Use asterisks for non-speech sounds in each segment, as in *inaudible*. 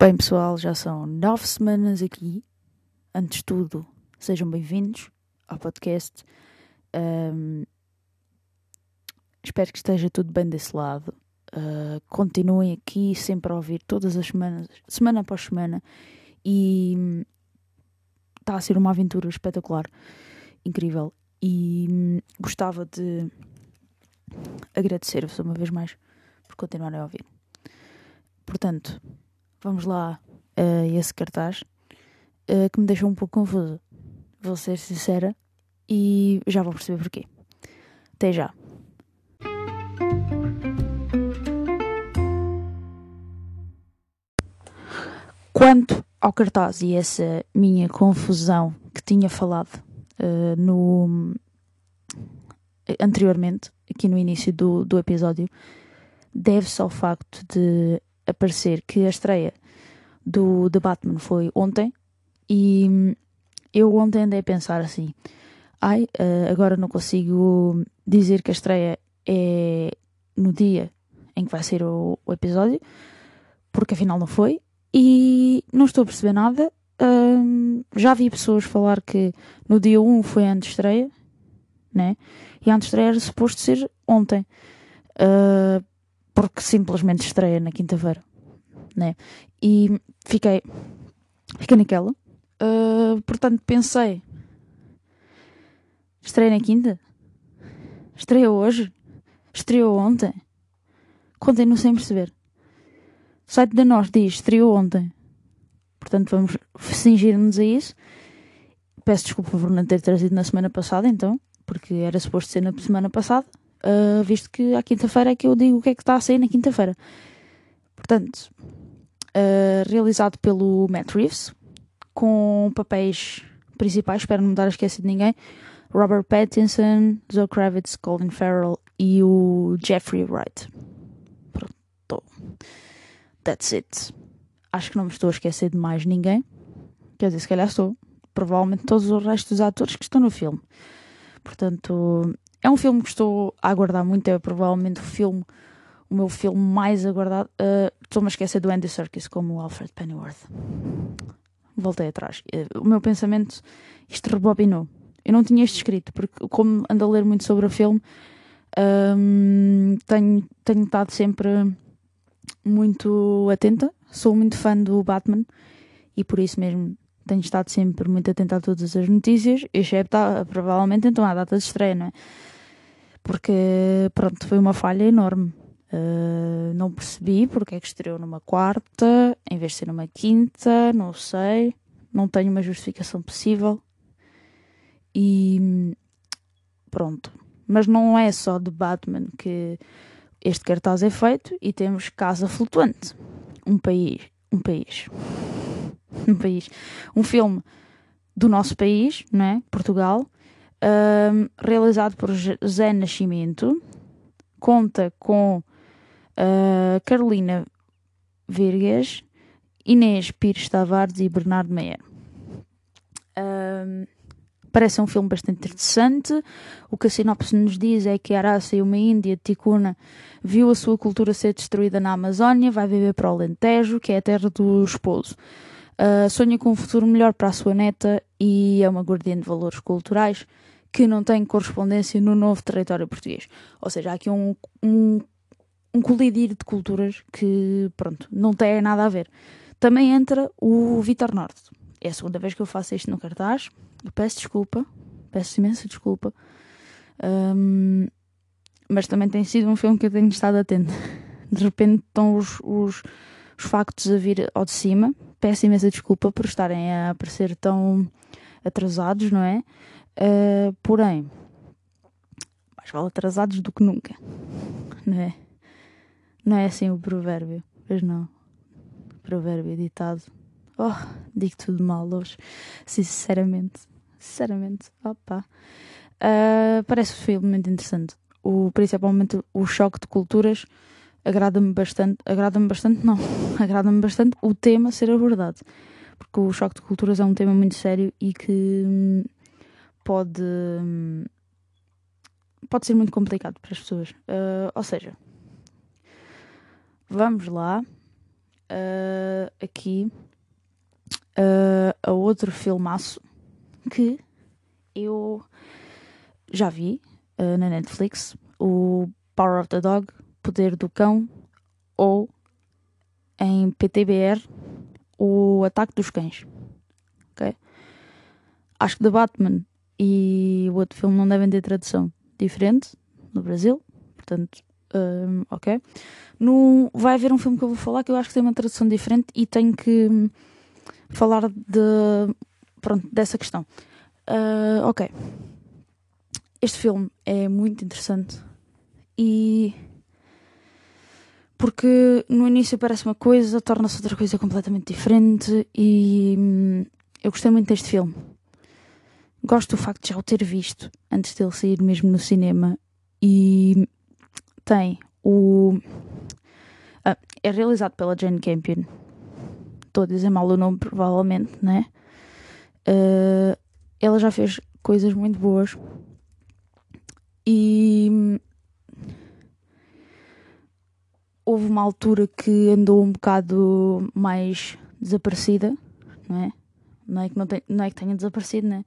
Bem, pessoal, já são nove semanas aqui. Antes de tudo, sejam bem-vindos ao podcast. Um, espero que esteja tudo bem desse lado. Uh, continuem aqui sempre a ouvir todas as semanas, semana após semana. E está a ser uma aventura espetacular, incrível. E hum, gostava de agradecer-vos uma vez mais por continuarem a ouvir. Portanto, vamos lá a esse cartaz uh, que me deixou um pouco confuso. Vou ser sincera e já vou perceber porquê. Até já. Quanto ao cartaz e essa minha confusão que tinha falado uh, no anteriormente, aqui no início do, do episódio, deve-se ao facto de aparecer que a estreia do The Batman foi ontem e eu ontem andei a pensar assim: ai, uh, agora não consigo dizer que a estreia é no dia em que vai ser o, o episódio, porque afinal não foi, e não estou a perceber nada. Já vi pessoas falar que no dia 1 foi a estreia, né? E a estreia era suposto ser ontem. Uh, porque simplesmente estreia na quinta-feira, né? E fiquei, fiquei naquela. Uh, portanto, pensei, estreia na quinta? Estreia hoje? Estreou ontem? Continuo sem perceber. O site da nós diz estreou ontem. Portanto, vamos fingir-nos a isso. Peço desculpa por não ter trazido na semana passada, então, porque era suposto ser na semana passada uh, visto que à quinta-feira é que eu digo o que é que está a sair na quinta-feira. Portanto, uh, realizado pelo Matt Reeves, com papéis principais, espero não me dar a esquecer de ninguém, Robert Pattinson, Zoe Kravitz, Colin Farrell e o Jeffrey Wright. That's it. Acho que não me estou a esquecer de mais ninguém. Quer dizer, se calhar estou. Provavelmente todos os restos dos atores que estão no filme. Portanto, é um filme que estou a aguardar muito, é provavelmente o filme, o meu filme mais aguardado. Uh, Estou-me a esquecer do Andy Serkis como Alfred Pennyworth. Voltei atrás. Uh, o meu pensamento, isto rebobinou. Eu não tinha isto escrito, porque como ando a ler muito sobre o filme, um, tenho, tenho estado sempre muito atenta. Sou muito fã do Batman e por isso mesmo tenho estado sempre muito atenta a todas as notícias, excepto provavelmente então à data de estreia, não é? porque pronto, foi uma falha enorme. Uh, não percebi porque é que estreou numa quarta em vez de ser numa quinta, não sei, não tenho uma justificação possível. E pronto. Mas não é só de Batman que este cartaz é feito e temos Casa Flutuante, um país, um país, um país, um filme do nosso país, não é? Portugal, um, realizado por Zé Nascimento, conta com uh, Carolina Virgas, Inês Pires Tavares e Bernardo Meyer. Um, parece um filme bastante interessante. O que a sinopse nos diz é que Araça, uma índia Ticuna, viu a sua cultura ser destruída na Amazónia, vai viver para o Alentejo, que é a terra do esposo. Uh, sonha com um futuro melhor para a sua neta e é uma guardiã de valores culturais que não tem correspondência no novo território português. Ou seja, há aqui um, um, um colidir de culturas que, pronto, não tem nada a ver. Também entra o Vitor Norte. É a segunda vez que eu faço isto no cartaz. Eu peço desculpa, peço imensa desculpa. Um, mas também tem sido um filme que eu tenho estado atento. De repente estão os, os, os factos a vir ao de cima. Peço imensa desculpa por estarem a aparecer tão atrasados, não é? Uh, porém, mais vale atrasados do que nunca, não é? Não é assim o provérbio, pois não. Provérbio ditado. Oh, digo tudo mal hoje. Sinceramente, sinceramente, opa. Uh, parece um filme muito interessante. O, principalmente o choque de culturas agrada-me bastante, agrada-me bastante, não, *laughs* agrada-me bastante o tema ser abordado, porque o choque de culturas é um tema muito sério e que hum, pode hum, pode ser muito complicado para as pessoas. Uh, ou seja, vamos lá uh, aqui uh, a outro filmaço que eu já vi na Netflix, o Power of the Dog, Poder do Cão, ou em PTBR, o Ataque dos Cães. Okay? Acho que The Batman e o outro filme não devem ter tradução diferente no Brasil, portanto, um, ok. No, vai haver um filme que eu vou falar que eu acho que tem uma tradução diferente e tenho que hum, falar de, pronto, dessa questão. Uh, ok. Este filme é muito interessante e porque no início parece uma coisa, torna-se outra coisa completamente diferente e hum, eu gostei muito deste filme. Gosto do facto de já o ter visto antes dele sair mesmo no cinema e tem o. Ah, é realizado pela Jane Campion. Estou a dizer mal o nome, provavelmente, né? Uh, ela já fez coisas muito boas e houve uma altura que andou um bocado mais desaparecida, não é? Não é que, não, tem, não é que tenha desaparecido, né?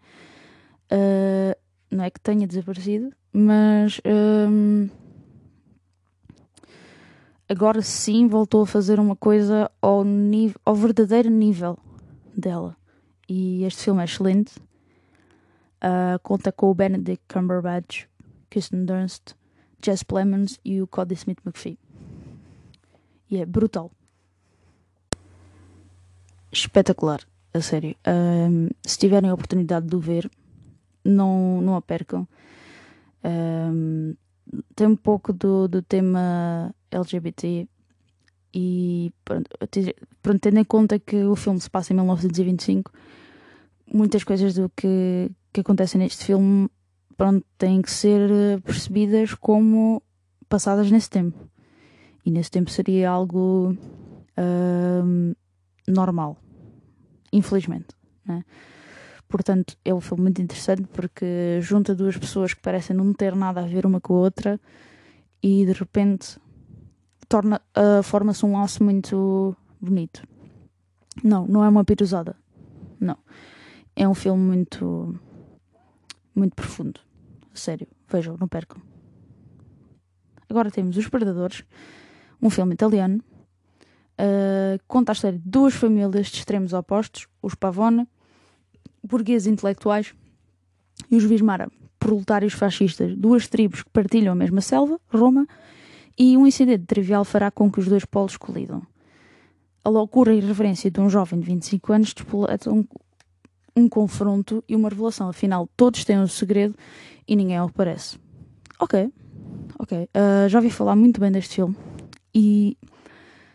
Uh, não é que tenha desaparecido, mas um, agora sim voltou a fazer uma coisa ao, nível, ao verdadeiro nível dela. E este filme é excelente. Uh, conta com o Benedict Cumberbatch, Kirsten Dunst, Jess Plemons e o Cody Smith McPhee. E é brutal. Espetacular, a sério. Se tiverem a oportunidade de o ver, não, não a percam. Tem um pouco do, do tema LGBT e pronto, pronto, tendo em conta que o filme se passa em 1925, muitas coisas do que, que acontecem neste filme pronto, têm que ser percebidas como passadas nesse tempo. E nesse tempo seria algo um, normal, infelizmente. Né? Portanto, é um filme muito interessante porque junta duas pessoas que parecem não ter nada a ver uma com a outra e de repente torna uh, forma-se um laço muito bonito. Não, não é uma pirosada. Não. É um filme muito muito profundo. Sério, vejam, não percam. Agora temos Os Predadores, um filme italiano. Uh, conta a história de duas famílias de extremos opostos, os Pavone burgueses intelectuais e os Vismara, proletários fascistas, duas tribos que partilham a mesma selva, Roma, e um incidente trivial fará com que os dois polos colidam. A loucura e irreverência de um jovem de 25 anos despoletam um, um confronto e uma revelação. Afinal, todos têm um segredo e ninguém o parece. Ok, ok. Uh, já ouvi falar muito bem deste filme e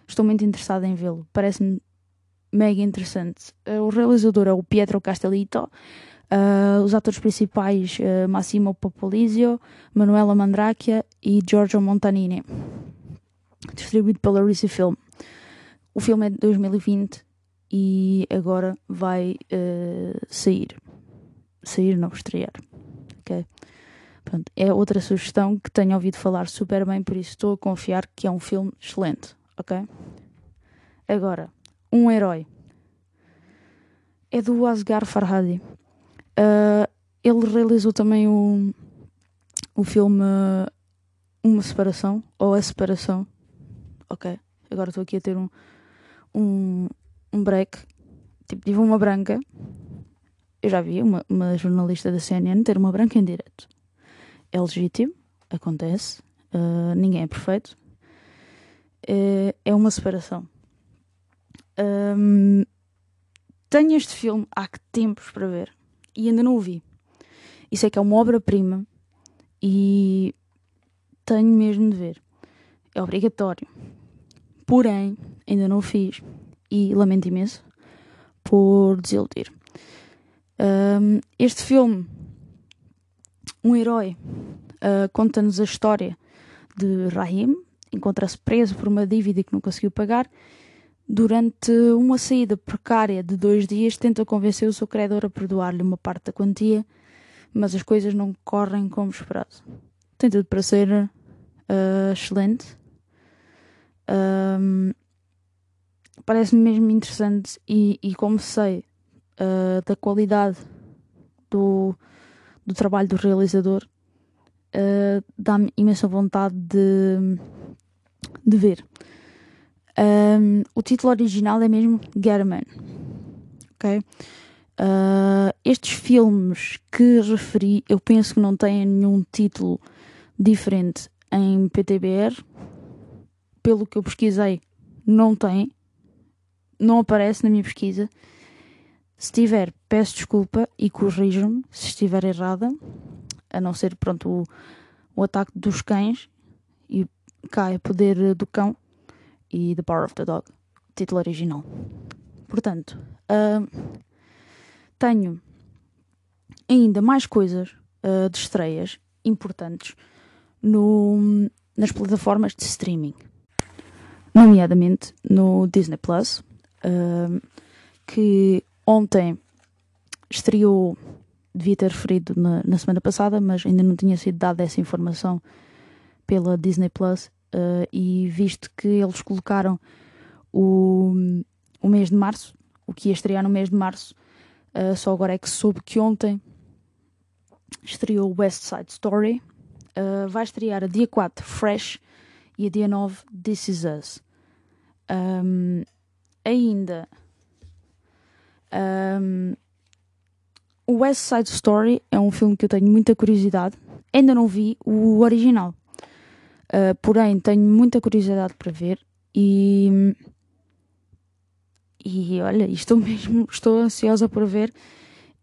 estou muito interessada em vê-lo. Parece-me mega interessante. Uh, o realizador é o Pietro Castellito. Uh, os atores principais uh, Massimo Popolizio, Manuela Mandracchia e Giorgio Montanini. Distribuído pela Risi Film. O filme é de 2020 e agora vai sair. Sair, não, estrear. Ok? Pronto, é outra sugestão que tenho ouvido falar super bem, por isso estou a confiar que é um filme excelente. Ok? Agora, um herói. É do Asghar Farhadi. Uh, ele realizou também o, o filme Uma Separação, ou A Separação. Ok, agora estou aqui a ter um, um, um break. Tipo, tive uma branca. Eu já vi uma, uma jornalista da CNN ter uma branca em direto. É legítimo, acontece. Uh, ninguém é perfeito. Uh, é uma separação. Um, tenho este filme há que tempos para ver e ainda não o vi. E sei que é uma obra-prima e tenho mesmo de ver. É obrigatório. Porém, ainda não o fiz e lamento imenso por desiludir. Um, este filme, um herói, uh, conta-nos a história de Rahim encontra-se preso por uma dívida que não conseguiu pagar. Durante uma saída precária de dois dias, tenta convencer o seu credor a perdoar-lhe uma parte da quantia, mas as coisas não correm como esperado. Tem tudo para ser uh, excelente. Um, Parece-me mesmo interessante e, e como sei uh, da qualidade do, do trabalho do realizador, uh, dá-me imensa vontade de, de ver. Um, o título original é mesmo German. Ok? Uh, estes filmes que referi, eu penso que não têm nenhum título diferente em PTBR. Pelo que eu pesquisei, não tem. Não aparece na minha pesquisa. Se tiver, peço desculpa e corrijam-me se estiver errada. A não ser, pronto, o, o ataque dos cães e cai poder do cão e The Power of the Dog, título original. Portanto, uh, tenho ainda mais coisas uh, de estreias importantes no, nas plataformas de streaming, nomeadamente no Disney Plus, uh, que ontem estreou, devia ter referido na, na, semana passada, mas ainda não tinha sido dada essa informação pela Disney Plus Uh, e visto que eles colocaram o, o mês de março, o que ia estrear no mês de março, uh, só agora é que soube que ontem estreou West Side Story. Uh, vai estrear a dia 4 Fresh e a dia 9 This Is Us. Um, ainda um, o West Side Story é um filme que eu tenho muita curiosidade. Ainda não vi o original. Uh, porém, tenho muita curiosidade para ver e. E olha, estou *laughs* mesmo estou ansiosa por ver.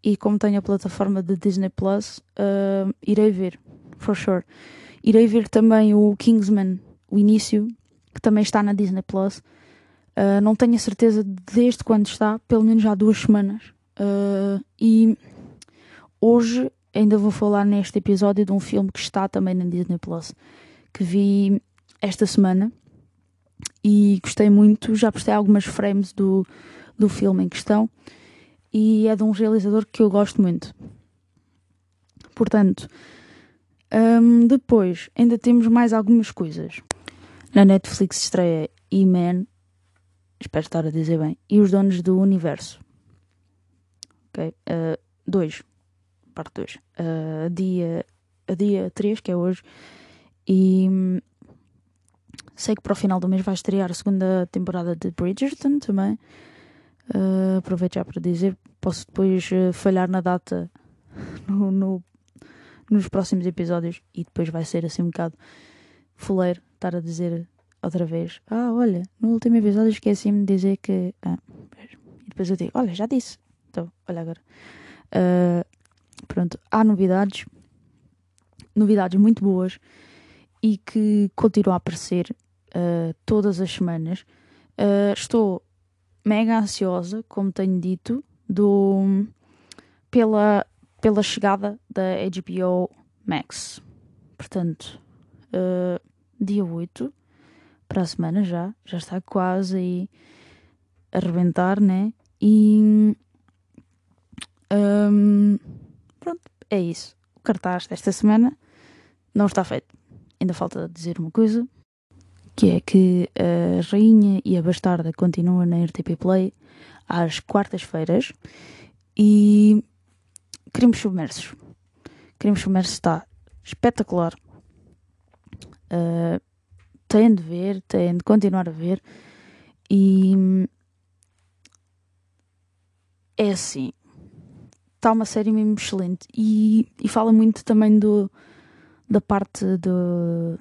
E como tenho a plataforma de Disney Plus, uh, irei ver, for sure. Irei ver também o Kingsman, o início, que também está na Disney Plus. Uh, não tenho a certeza desde quando está, pelo menos há duas semanas. Uh, e hoje ainda vou falar neste episódio de um filme que está também na Disney Plus que vi esta semana e gostei muito. Já postei algumas frames do, do filme em questão e é de um realizador que eu gosto muito. Portanto, um, depois ainda temos mais algumas coisas. Na Netflix estreia E-Man, espero estar a dizer bem, e Os Donos do Universo. Ok? 2, uh, parte 2. Uh, dia, dia 3, que é hoje, e hum, sei que para o final do mês vai estrear a segunda temporada de Bridgerton também. Uh, aproveito já para dizer, posso depois uh, falhar na data *laughs* no, no, nos próximos episódios e depois vai ser assim um bocado fuleiro estar a dizer outra vez: Ah, olha, no último episódio esqueci-me de dizer que. Ah, e depois eu digo: Olha, já disse. Então, olha agora. Uh, pronto, há novidades, novidades muito boas e que continua a aparecer uh, todas as semanas. Uh, estou mega ansiosa, como tenho dito, do, pela, pela chegada da HBO Max. Portanto, uh, dia 8 para a semana já, já está quase aí a arrebentar, né? E um, pronto, é isso. O cartaz desta semana não está feito ainda falta dizer uma coisa, que é que a Rainha e a Bastarda continuam na RTP Play às quartas-feiras e Crimes Submersos. Crimes Submersos está espetacular. Uh, têm de ver, têm de continuar a ver e é assim. Está uma série mesmo excelente e, e fala muito também do, da parte do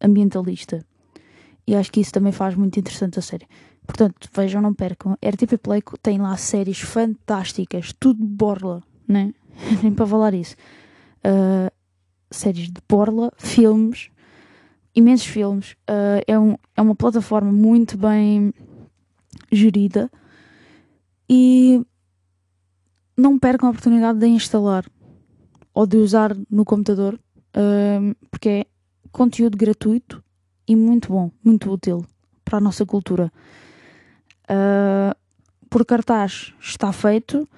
ambientalista. E acho que isso também faz muito interessante a série. Portanto, vejam, não percam. RTP Play tem lá séries fantásticas, tudo de borla, né? *laughs* Nem para falar isso. Uh, séries de borla, filmes, imensos filmes. Uh, é, um, é uma plataforma muito bem gerida e não percam a oportunidade de instalar ou de usar no computador porque é conteúdo gratuito e muito bom, muito útil para a nossa cultura. Uh, por cartaz está feito.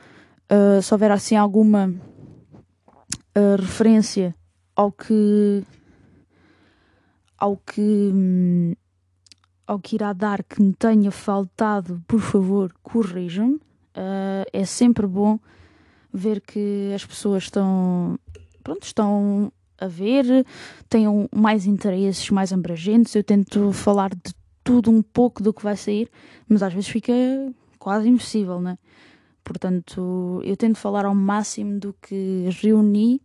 Uh, se houver assim alguma uh, referência ao que ao que hum, ao que irá dar que me tenha faltado, por favor, corrijam-me. Uh, é sempre bom ver que as pessoas estão pronto, estão a ver, tenham mais interesses mais abrangentes. Eu tento falar de tudo um pouco do que vai sair, mas às vezes fica quase impossível, né? Portanto, eu tento falar ao máximo do que reuni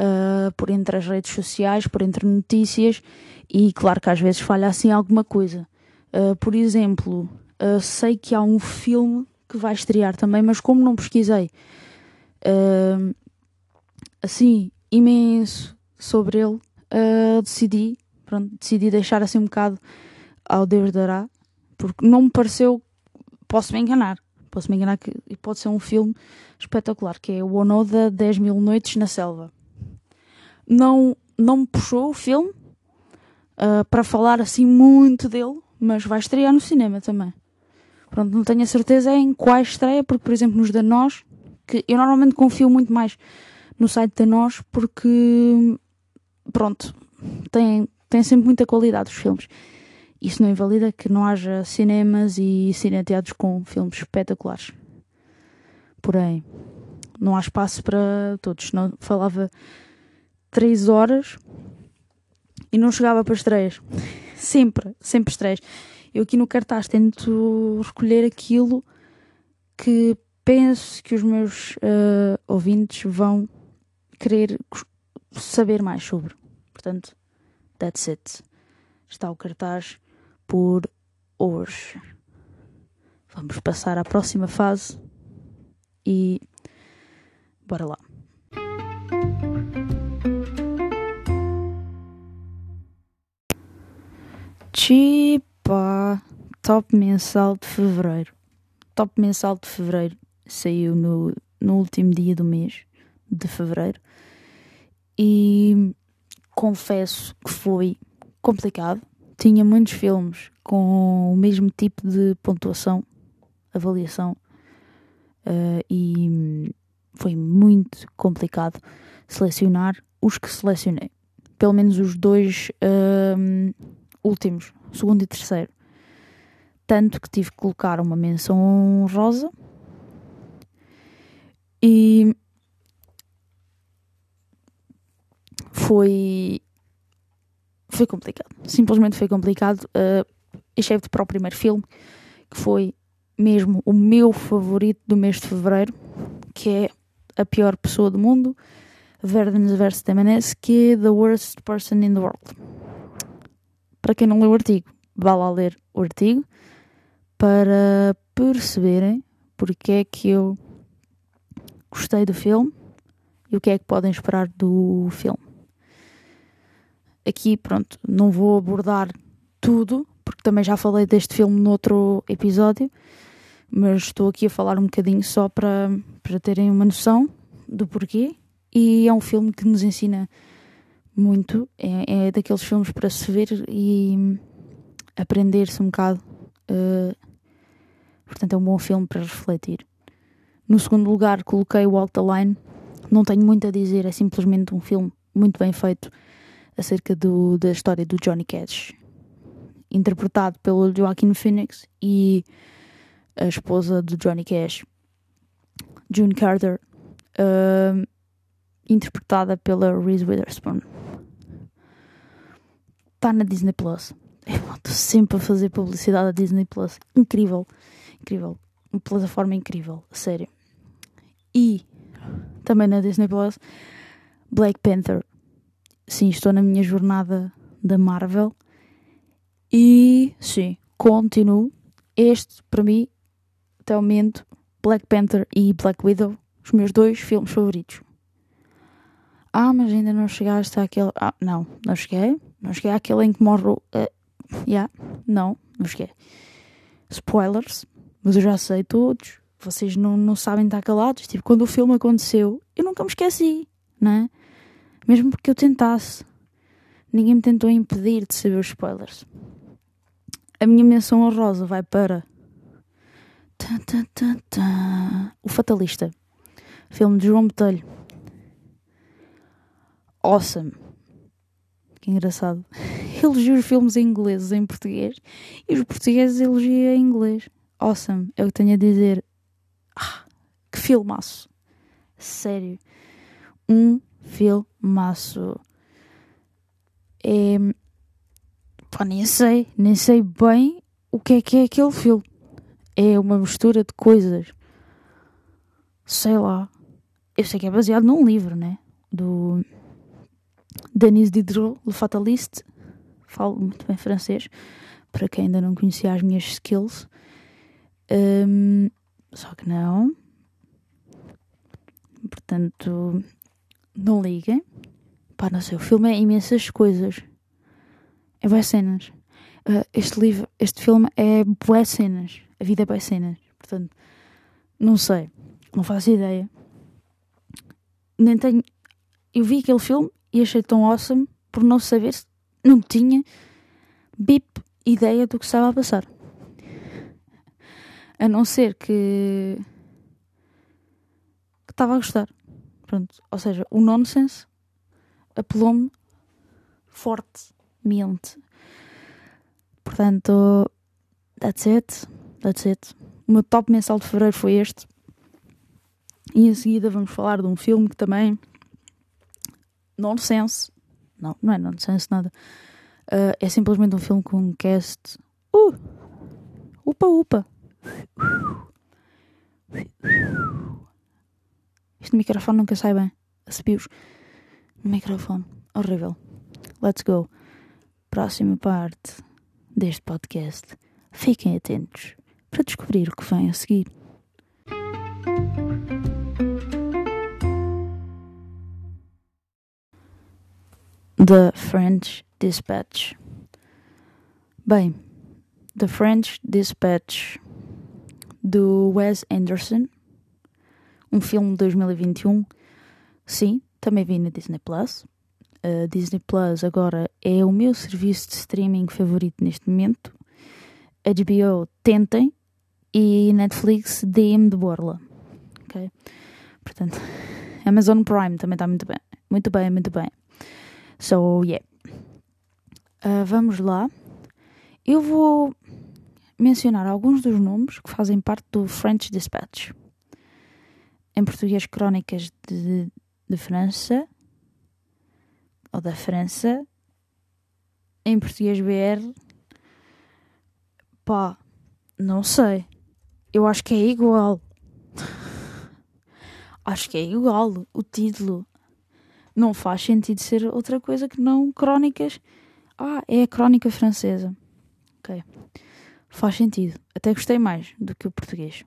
uh, por entre as redes sociais, por entre notícias, e claro que às vezes falha assim alguma coisa. Uh, por exemplo, uh, sei que há um filme que vai estrear também, mas como não pesquisei assim imenso sobre ele, decidi, pronto, decidi deixar assim um bocado ao Deus dará, porque não me pareceu posso me enganar. Posso me enganar que pode ser um filme espetacular, que é o Onoda 10 mil noites na selva. Não, não me puxou o filme uh, para falar assim muito dele, mas vai estrear no cinema também. Pronto, não tenho a certeza em qual estreia, porque, por exemplo, nos da Nós, que eu normalmente confio muito mais no site da Nós, porque, pronto, tem, tem sempre muita qualidade os filmes. Isso não invalida que não haja cinemas e cineteatros com filmes espetaculares. Porém, não há espaço para todos. Não falava três horas e não chegava para estreias. *laughs* Sempre, sempre estreias. Eu aqui no cartaz tento recolher aquilo que penso que os meus uh, ouvintes vão querer saber mais sobre. Portanto, that's it. Está o cartaz por hoje. Vamos passar à próxima fase e bora lá. Chipa Top mensal de fevereiro. Top mensal de fevereiro saiu no, no último dia do mês de fevereiro e confesso que foi complicado tinha muitos filmes com o mesmo tipo de pontuação, avaliação, uh, e foi muito complicado selecionar os que selecionei. Pelo menos os dois uh, últimos, segundo e terceiro. Tanto que tive que colocar uma menção rosa e foi foi complicado. Simplesmente foi complicado, uh, excepto para o primeiro filme, que foi mesmo o meu favorito do mês de fevereiro, que é A Pior Pessoa do Mundo, Verdens vs. Temenes, que é The Worst Person in the World. Para quem não leu o artigo, vá lá ler o artigo para perceberem porque é que eu gostei do filme e o que é que podem esperar do filme. Aqui, pronto, não vou abordar tudo, porque também já falei deste filme noutro episódio, mas estou aqui a falar um bocadinho só para, para terem uma noção do porquê. E é um filme que nos ensina muito, é, é daqueles filmes para se ver e aprender-se um bocado. Uh, portanto, é um bom filme para refletir. No segundo lugar, coloquei o the Line. Não tenho muito a dizer, é simplesmente um filme muito bem feito acerca do, da história do Johnny Cash, interpretado pelo Joaquin Phoenix e a esposa do Johnny Cash, June Carter, uh, interpretada pela Reese Witherspoon. Está na Disney Plus. *laughs* Estou sempre a fazer publicidade da Disney Plus. Incrível, incrível. Uma plataforma incrível, sério. E também na Disney Plus, Black Panther sim, estou na minha jornada da Marvel e sim, continuo. Este, para mim, até o momento, Black Panther e Black Widow, os meus dois filmes favoritos. Ah, mas ainda não chegaste àquele. Ah, não, não cheguei. Não cheguei àquele em que morre. Uh, yeah, não, não cheguei. Spoilers, mas eu já sei todos. Vocês não, não sabem estar calados. Tipo, quando o filme aconteceu, eu nunca me esqueci, não é? Mesmo porque eu tentasse. ninguém me tentou impedir de saber os spoilers. A minha menção honrosa vai para. O Fatalista. Filme de João Botelho. Awesome. Que engraçado. *laughs* Elogia os filmes ingleses em português e os portugueses elogiam em inglês. Awesome. É o que tenho a dizer. Ah, que filmaço. Sério. Um filmaço. É. Pá, nem sei. Nem sei bem o que é que é aquele filme. É uma mistura de coisas. Sei lá. Eu sei que é baseado num livro, né? Do Denis Diderot, Le Fataliste. Falo muito bem francês. Para quem ainda não conhecia as minhas skills. Um, só que não. Portanto, não liguem. Pá, não sei, o filme é imensas coisas. É boas cenas. Uh, este livro, este filme é boas cenas. A vida é boas cenas. Portanto, não sei. Não faço ideia. Nem tenho. Eu vi aquele filme e achei tão awesome por não saber. Não tinha bip ideia do que estava a passar. A não ser que. que estava a gostar. Pronto. Ou seja, o nonsense apelou-me fortemente. Portanto, that's it. That's it. O meu top mensal de fevereiro foi este. E em seguida vamos falar de um filme que também. Nonsense. Não, não é nonsense nada. Uh, é simplesmente um filme com um cast. Uh! Upa, upa! Este microfone nunca sai bem. Assobios. Microfone. Horrível. Let's go. Próxima parte deste podcast. Fiquem atentos para descobrir o que vem a seguir. The French Dispatch. Bem, The French Dispatch do Wes Anderson, um filme de 2021. Sim, também vi na Disney Plus. A Disney Plus agora é o meu serviço de streaming favorito neste momento. HBO tentem e Netflix DM de borla. Ok? Portanto, *laughs* Amazon Prime também está muito bem. Muito bem, muito bem. So, yeah. Uh, vamos lá. Eu vou mencionar alguns dos nomes que fazem parte do French Dispatch. Em português, Crónicas de, de França, ou da França. Em português, BR. Pá, não sei. Eu acho que é igual. *laughs* acho que é igual o título não faz sentido ser outra coisa que não crónicas. Ah, é a crónica francesa. Ok. Faz sentido. Até gostei mais do que o português.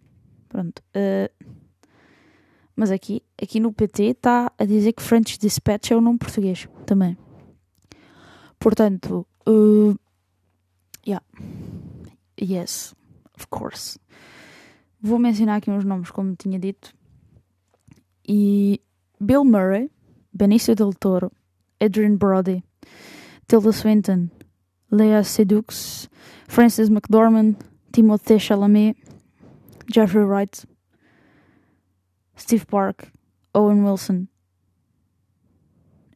Pronto. Uh, mas aqui, aqui no PT está a dizer que French Dispatch é o nome português também. Portanto, uh, yeah. Yes, of course. Vou mencionar aqui uns nomes, como tinha dito. E Bill Murray, Benicio del Toro, Adrian Brody, Tilda Swinton, Lea Seydoux, Frances McDormand, Timothée Chalamet, Jeffrey Wright, Steve Park, Owen Wilson,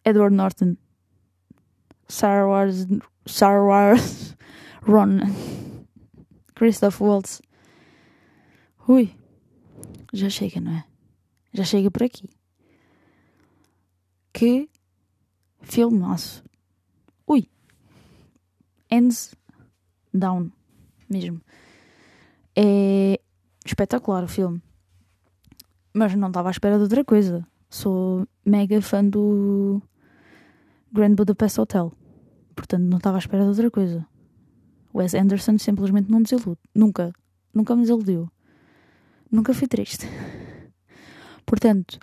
Edward Norton, Sarah Wars, Sarah Wars, *laughs* Ron, Christoph Waltz. Ui, já chega, não é? Já chega por aqui. Que filmaço. Ui. Hands down. Mesmo. É espetacular o filme. Mas não estava à espera de outra coisa. Sou mega fã do Grand Budapest Hotel. Portanto, não estava à espera de outra coisa. Wes Anderson simplesmente não desilude. Nunca. Nunca me desiludiu. Nunca fui triste. Portanto,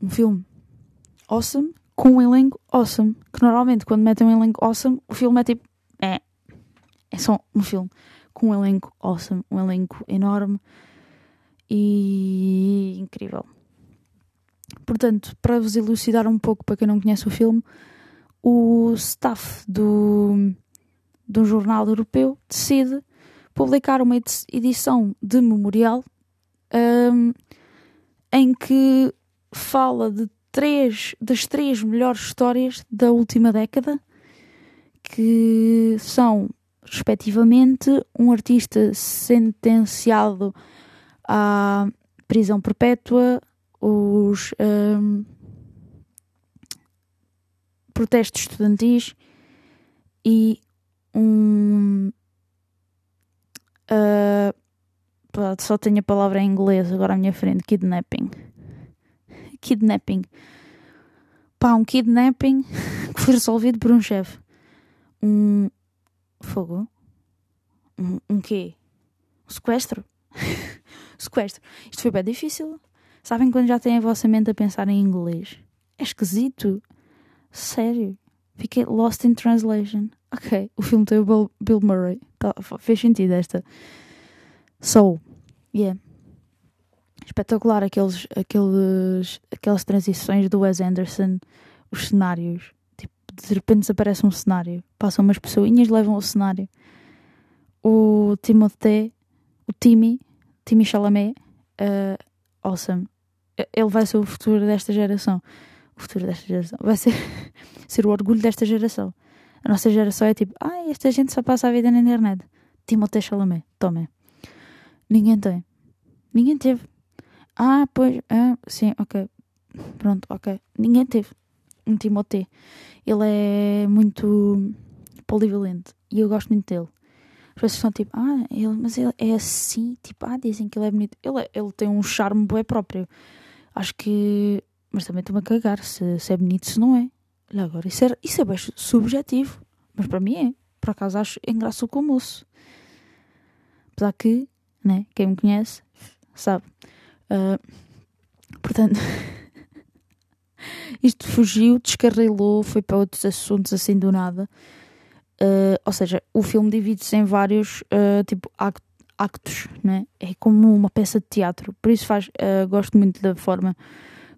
um filme awesome com um elenco awesome. Que normalmente quando metem um elenco awesome, o filme é tipo. É. É só um filme com um elenco awesome, um elenco enorme e incrível. Portanto, para vos elucidar um pouco, para quem não conhece o filme, o staff do, do jornal europeu decide publicar uma edição de memorial um, em que fala de três das três melhores histórias da última década que são respectivamente um artista sentenciado à prisão perpétua, os um, protestos estudantis e um. Uh, só tenho a palavra em inglês agora à minha frente: kidnapping. Kidnapping. Pá, um kidnapping *laughs* que foi resolvido por um chefe. Um. Fogo? Um, um quê? Um sequestro? *laughs* sequestro. Isto foi bem difícil. Sabem quando já têm a vossa mente a pensar em inglês? É esquisito. Sério. Fiquei lost in translation. Ok, o filme tem o Bill, Bill Murray. Tá, fez sentido esta. So, yeah. Espetacular aqueles, aqueles, aquelas transições do Wes Anderson, os cenários. Tipo, de repente desaparece um cenário. Passam umas pessoinhas, levam o cenário. O Timothée, o Timmy, Timmy Chalamet, uh, awesome. Ele vai ser o futuro desta geração. O futuro desta geração. Vai ser, *laughs* ser o orgulho desta geração. A nossa geração é tipo, ah, esta gente só passa a vida na internet. Timothée Chalamet, tome. Ninguém tem. Ninguém teve. Ah, pois, ah, sim, ok. Pronto, ok. Ninguém teve um Timothée. Ele é muito polivalente e eu gosto muito dele. As pessoas são tipo, ah, ele, mas ele é assim, tipo, ah, dizem que ele é bonito. Ele, é, ele tem um charme bem próprio. Acho que. Mas também estou-me a cagar se, se é bonito, se não é. Olha agora, isso é, isso é bem subjetivo. Mas para mim é. Por acaso acho engraçado o moço. Apesar que, né, quem me conhece sabe. Uh, portanto, *laughs* isto fugiu, descarrilou, foi para outros assuntos assim do nada. Uh, ou seja, o filme divide-se em vários uh, tipo actos, né? é como uma peça de teatro. Por isso faz, gosto muito da forma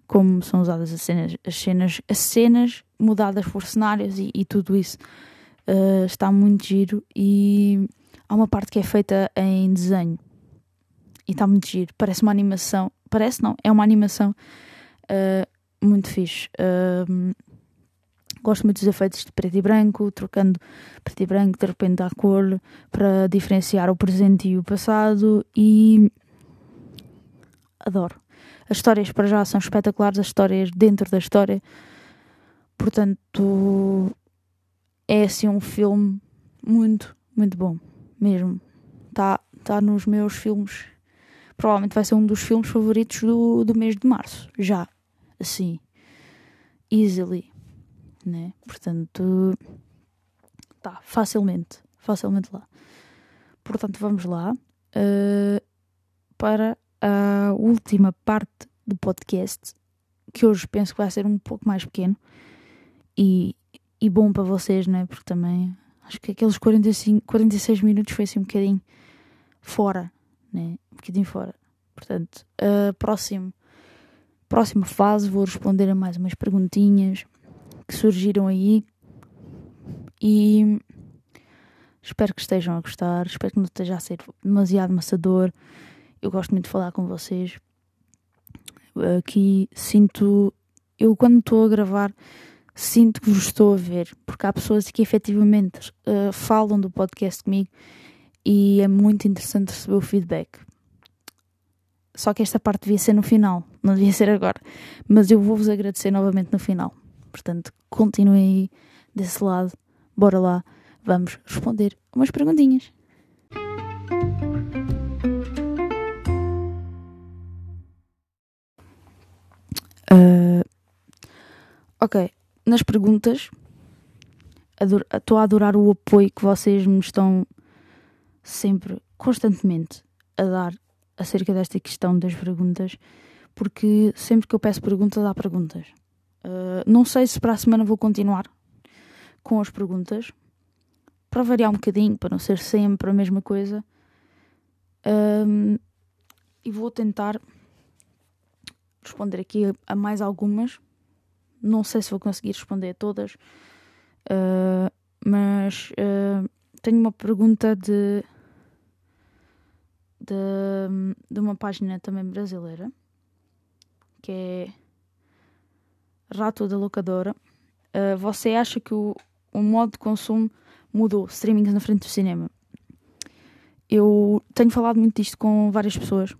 como são usadas as cenas, as cenas, as cenas mudadas por cenários e, e tudo isso. está muito giro e há uma parte que é feita em desenho e está muito giro. Parece uma animação. Parece não, é uma animação uh, muito fixe. Gosto muito dos efeitos de preto e branco, trocando preto e branco, de repente à cor, para diferenciar o presente e o passado. E adoro. As histórias para já são espetaculares, as histórias dentro da história. Portanto, é assim um filme muito, muito bom. Mesmo. Está tá nos meus filmes provavelmente vai ser um dos filmes favoritos do, do mês de março, já, assim, easily, né? Portanto, tá, facilmente, facilmente lá. Portanto, vamos lá uh, para a última parte do podcast, que hoje penso que vai ser um pouco mais pequeno e, e bom para vocês, né? Porque também acho que aqueles 45, 46 minutos foi assim um bocadinho fora né? um bocadinho fora. Portanto, a próximo, próxima fase vou responder a mais umas perguntinhas que surgiram aí e espero que estejam a gostar, espero que não esteja a ser demasiado maçador. Eu gosto muito de falar com vocês. Aqui sinto, eu quando estou a gravar, sinto que vos estou a ver, porque há pessoas que efetivamente uh, falam do podcast comigo e é muito interessante receber o feedback. Só que esta parte devia ser no final, não devia ser agora. Mas eu vou-vos agradecer novamente no final. Portanto, continuem aí desse lado. Bora lá, vamos responder umas perguntinhas. Uh, ok, nas perguntas, estou a adorar o apoio que vocês me estão sempre, constantemente, a dar acerca desta questão das perguntas, porque sempre que eu peço perguntas, há perguntas. Uh, não sei se para a semana vou continuar com as perguntas, para variar um bocadinho, para não ser sempre a mesma coisa. e vou tentar responder aqui a mais algumas. Não sei se vou conseguir responder a todas, Uh, mas uh, tenho uma pergunta de, de, de uma página também brasileira que é Rato da Locadora. Uh, você acha que o, o modo de consumo mudou, streaming na frente do cinema? Eu tenho falado muito disto com várias pessoas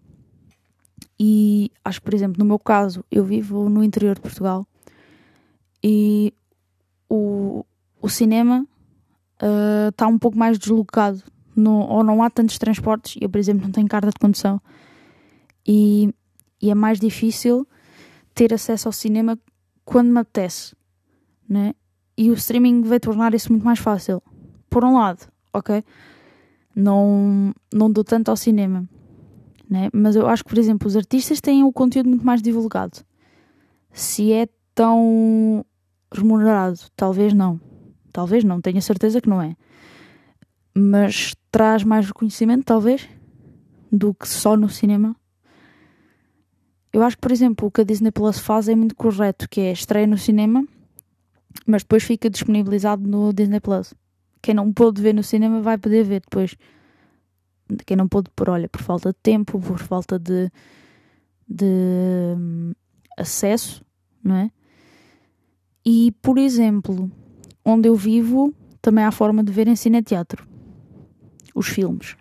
e acho que, por exemplo, no meu caso, eu vivo no interior de Portugal e o, o cinema está uh, um pouco mais deslocado ou não há tantos transportes. Eu, por exemplo, não tenho carta de condução e, e é mais difícil ter acesso ao cinema quando me apetece, né? E o streaming vai tornar isso muito mais fácil. Por um lado, ok? Não, não dou tanto ao cinema, né? Mas eu acho que, por exemplo, os artistas têm o conteúdo muito mais divulgado. Se é tão remunerado, talvez não. Talvez não, tenho a certeza que não é. Mas traz mais reconhecimento, talvez, do que só no cinema. Eu acho que, por exemplo, o que a Disney Plus faz é muito correto, que é estreia no cinema, mas depois fica disponibilizado no Disney Plus. Quem não pôde ver no cinema vai poder ver depois. Quem não pôde por, olha, por falta de tempo, por falta de, de hum, acesso, não é? E, por exemplo, onde eu vivo, também há forma de ver em cineteatro os filmes.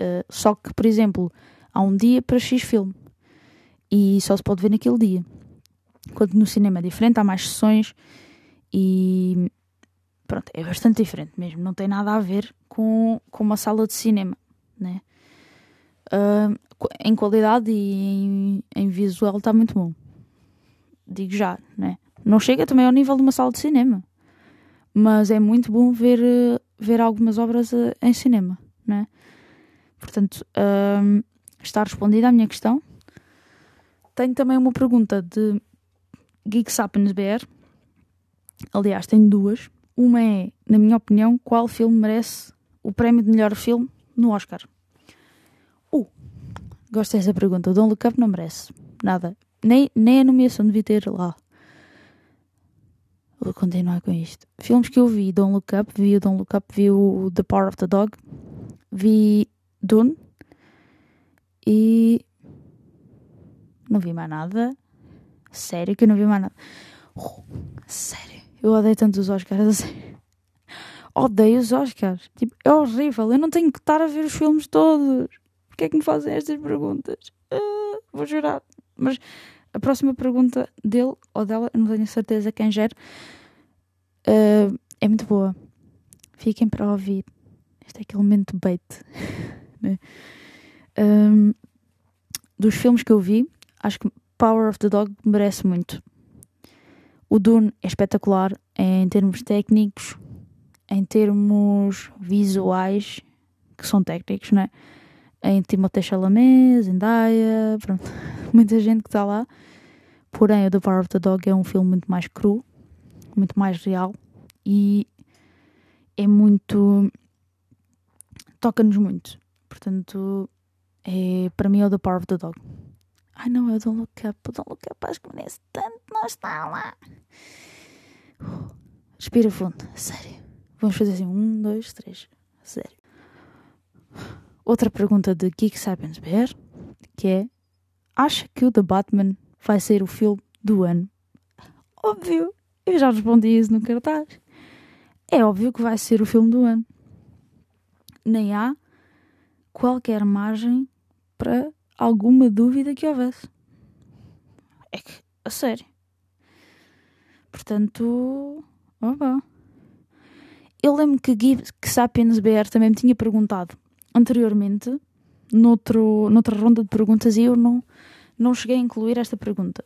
Uh, só que, por exemplo, há um dia para X filme e só se pode ver naquele dia. Enquanto no cinema é diferente, há mais sessões e pronto, é bastante diferente mesmo. Não tem nada a ver com, com uma sala de cinema, né? Uh, em qualidade e em, em visual está muito bom. Digo já, né? Não chega também ao nível de uma sala de cinema, mas é muito bom ver, ver algumas obras eh, em cinema, né? Portanto, uh, está respondida a minha questão. Tenho também uma pergunta de Geek Sapiens BR. Aliás, tenho duas. Uma é, na minha opinião, qual filme merece o prémio de melhor filme no Oscar? Uh, gosto dessa pergunta. O Don't Look Up não merece nada. Nem, nem a nomeação devia ter lá. Vou continuar com isto. Filmes que eu vi: Don't Look Up, vi o Don't Look Up, vi o The Power of the Dog, vi Dune e não vi mais nada. Sério que eu não vi mais nada. Oh, sério. Eu odeio tanto os Oscars. Odeio os Oscars. Tipo, é horrível. Eu não tenho que estar a ver os filmes todos. Porquê é que me fazem estas perguntas? Uh, vou jurar. Mas a próxima pergunta dele ou dela, não tenho certeza quem gera, uh, é muito boa. Fiquem para ouvir. Este é aquele momento bait. um, *laughs* dos filmes que eu vi, acho que Power of the Dog merece muito. O Dune é espetacular em termos técnicos, em termos visuais, que são técnicos, não é? Em Timothée Chalamet, Zendaya, pronto, *laughs* muita gente que está lá. Porém, o The Power of the Dog é um filme muito mais cru, muito mais real e é muito. toca-nos muito. Portanto, é, para mim é o The Power of the Dog. Ai não, é o Don't Look Up. O Don't Look Up acho que merece tanto não está lá. Respira fundo, sério. Vamos fazer assim, um, dois, três, sério. Outra pergunta de Geek Sapiens BR, que é, acha que o The Batman vai ser o filme do ano? Óbvio, eu já respondi isso no cartaz. É óbvio que vai ser o filme do ano. Nem há qualquer margem para alguma dúvida que houvesse. É que, a sério. Portanto, oh, Eu lembro que, Gui, que Sapiens BR também me tinha perguntado anteriormente, noutro, noutra ronda de perguntas, e eu não, não cheguei a incluir esta pergunta,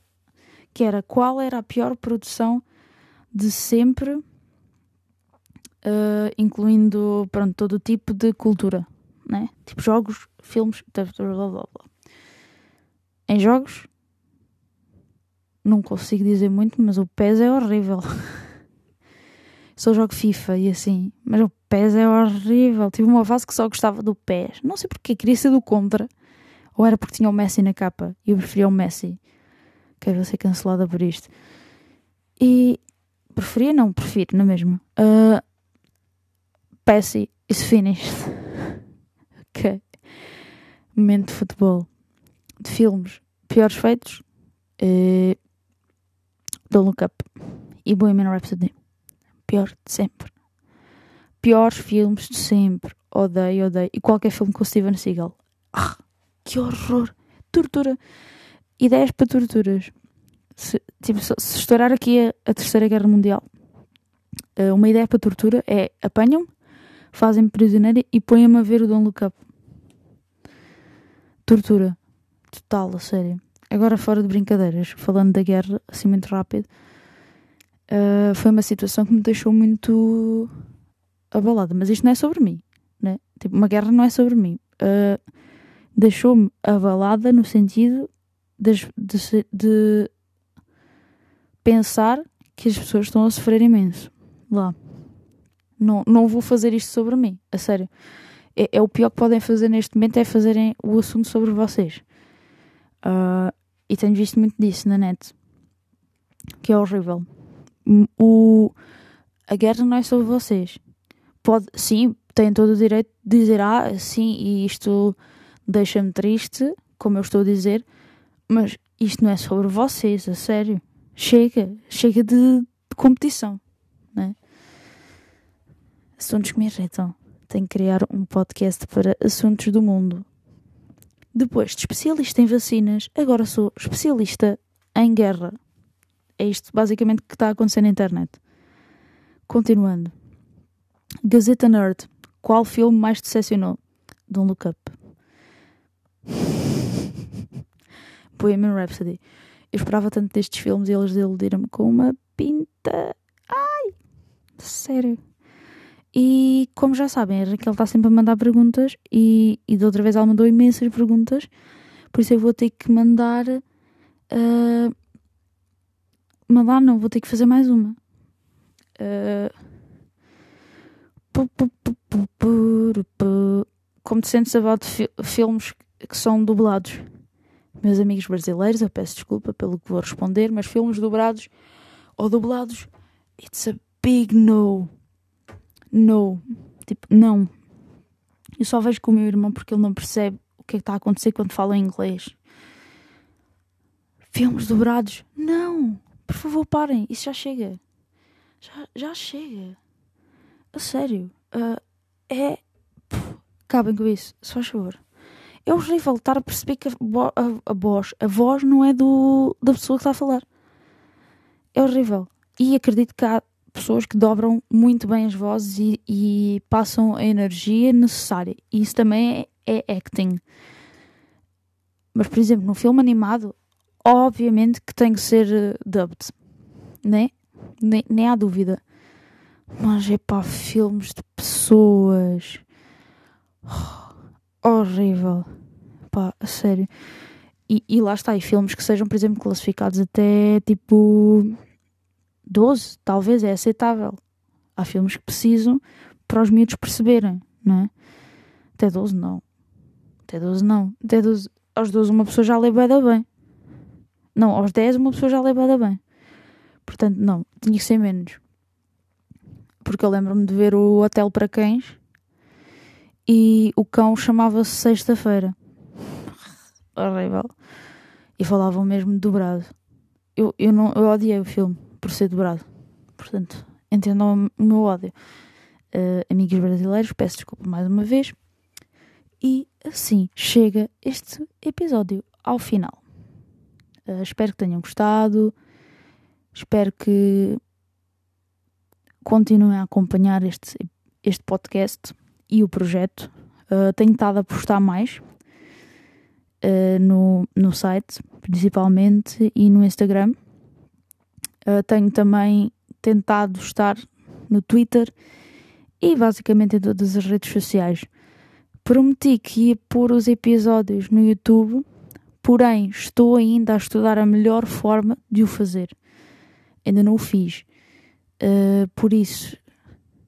que era qual era a pior produção de sempre, uh, incluindo pronto, todo tipo de cultura, né? tipo jogos, filmes, blá, blá, blá. Em jogos, não consigo dizer muito, mas o PES é horrível. *laughs* só jogo FIFA e assim, mas o PES é horrível. Tive uma fase que só gostava do PES. Não sei porque, queria ser do contra. Ou era porque tinha o Messi na capa e eu preferia o Messi. Quero ser cancelada por isto. E preferia, não, prefiro, na mesma. Uh, Pessy is finished. *laughs* ok. Momento de futebol. De filmes. Piores feitos. Uh, Don't Look Up. E Bohemian Rhapsody. Pior de sempre. Piores filmes de sempre. Odeio, odeio. E qualquer filme com Steven Seagal. Ah, que horror. Tortura. Ideias para torturas. Se, tipo, se estourar aqui a, a Terceira Guerra Mundial, uh, uma ideia para tortura é apanham-me, fazem-me prisioneira e põem-me a ver o Don't Look Up. Tortura. Total, a sério. Agora, fora de brincadeiras, falando da guerra, assim muito rápido, uh, foi uma situação que me deixou muito abalada. Mas isto não é sobre mim, né? Tipo, uma guerra não é sobre mim. Uh, Deixou-me abalada no sentido de, de, de pensar que as pessoas estão a sofrer imenso lá. Não, não vou fazer isto sobre mim, a sério. É, é o pior que podem fazer neste momento é fazerem o assunto sobre vocês. Uh, e tenho visto muito disso na net, que é horrível. O, a guerra não é sobre vocês. Pode, sim, têm todo o direito de dizer, ah, sim, e isto deixa-me triste, como eu estou a dizer, mas isto não é sobre vocês, a sério. Chega, chega de, de competição, né? Assuntos que me irritam. Tenho que criar um podcast para assuntos do mundo. Depois de especialista em vacinas, agora sou especialista em guerra. É isto basicamente que está a acontecer na internet. Continuando. Gazeta Nerd. Qual filme mais decepcionou? Don't Look Up. *laughs* Bohemian Rhapsody. Eu esperava tanto destes filmes e eles iludiram-me com uma pinta. Ai! Sério. E como já sabem, a Raquel está sempre a mandar perguntas e, e da outra vez ela mandou imensas perguntas, por isso eu vou ter que mandar. Uh, mandar, não, vou ter que fazer mais uma. Uh, como te sentes about fi filmes que são dublados? Meus amigos brasileiros, eu peço desculpa pelo que vou responder, mas filmes dublados ou dublados, it's a big no. No. Tipo, não. Eu só vejo com o meu irmão porque ele não percebe o que é que está a acontecer quando fala em inglês. Filmes dobrados? Não! Por favor, parem. Isso já chega. Já, já chega. A sério. Uh, é. Pff, acabem com isso. Só faz favor é horrível estar a perceber que a, a, a, voz, a voz não é do, da pessoa que está a falar. É horrível. E acredito que há pessoas que dobram muito bem as vozes e, e passam a energia necessária. E isso também é, é acting. Mas, por exemplo, no filme animado, obviamente que tem que ser uh, dubbed. Né? Nem, nem há dúvida. Mas é para filmes de pessoas. Oh horrível. Pá, a sério. E, e lá está, e filmes que sejam, por exemplo, classificados até tipo 12, talvez, é aceitável. Há filmes que precisam para os miúdos perceberem, não é? Até 12 não. Até 12 não. Até 12, aos 12 uma pessoa já lê bem. Não, aos 10 uma pessoa já lê bem. Portanto, não, tinha que ser menos. Porque eu lembro-me de ver o Hotel para Cães e o cão chamava-se Sexta-feira. Horrível. E falavam mesmo dobrado. Eu, eu, não, eu odiei o filme por ser dobrado. Portanto, entendam o meu ódio. Uh, amigos brasileiros, peço desculpa mais uma vez. E assim chega este episódio ao final. Uh, espero que tenham gostado. Espero que continuem a acompanhar este, este podcast e o projeto. Uh, tenho estado a postar mais uh, no, no site, principalmente, e no Instagram. Uh, tenho também tentado estar no Twitter e basicamente em todas as redes sociais. Prometi que ia pôr os episódios no YouTube, porém estou ainda a estudar a melhor forma de o fazer. Ainda não o fiz. Uh, por isso,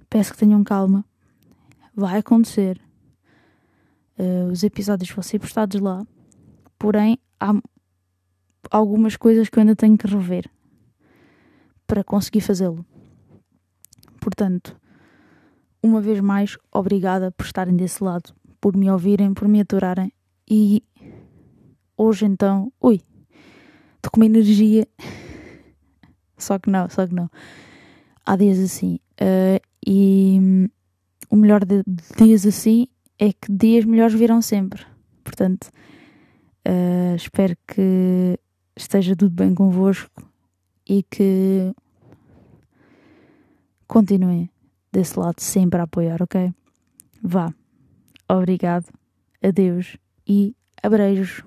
peço que tenham calma vai acontecer. Uh, os episódios vão ser postados lá, porém há algumas coisas que eu ainda tenho que rever para conseguir fazê-lo. Portanto, uma vez mais, obrigada por estarem desse lado, por me ouvirem, por me aturarem e hoje então, ui, estou com uma energia, *laughs* só que não, só que não. Há dias assim uh, e o melhor de dias assim é que dias melhores virão sempre. Portanto, uh, espero que esteja tudo bem convosco e que continuem desse lado sempre a apoiar, ok? Vá. Obrigado. Adeus e abreijos.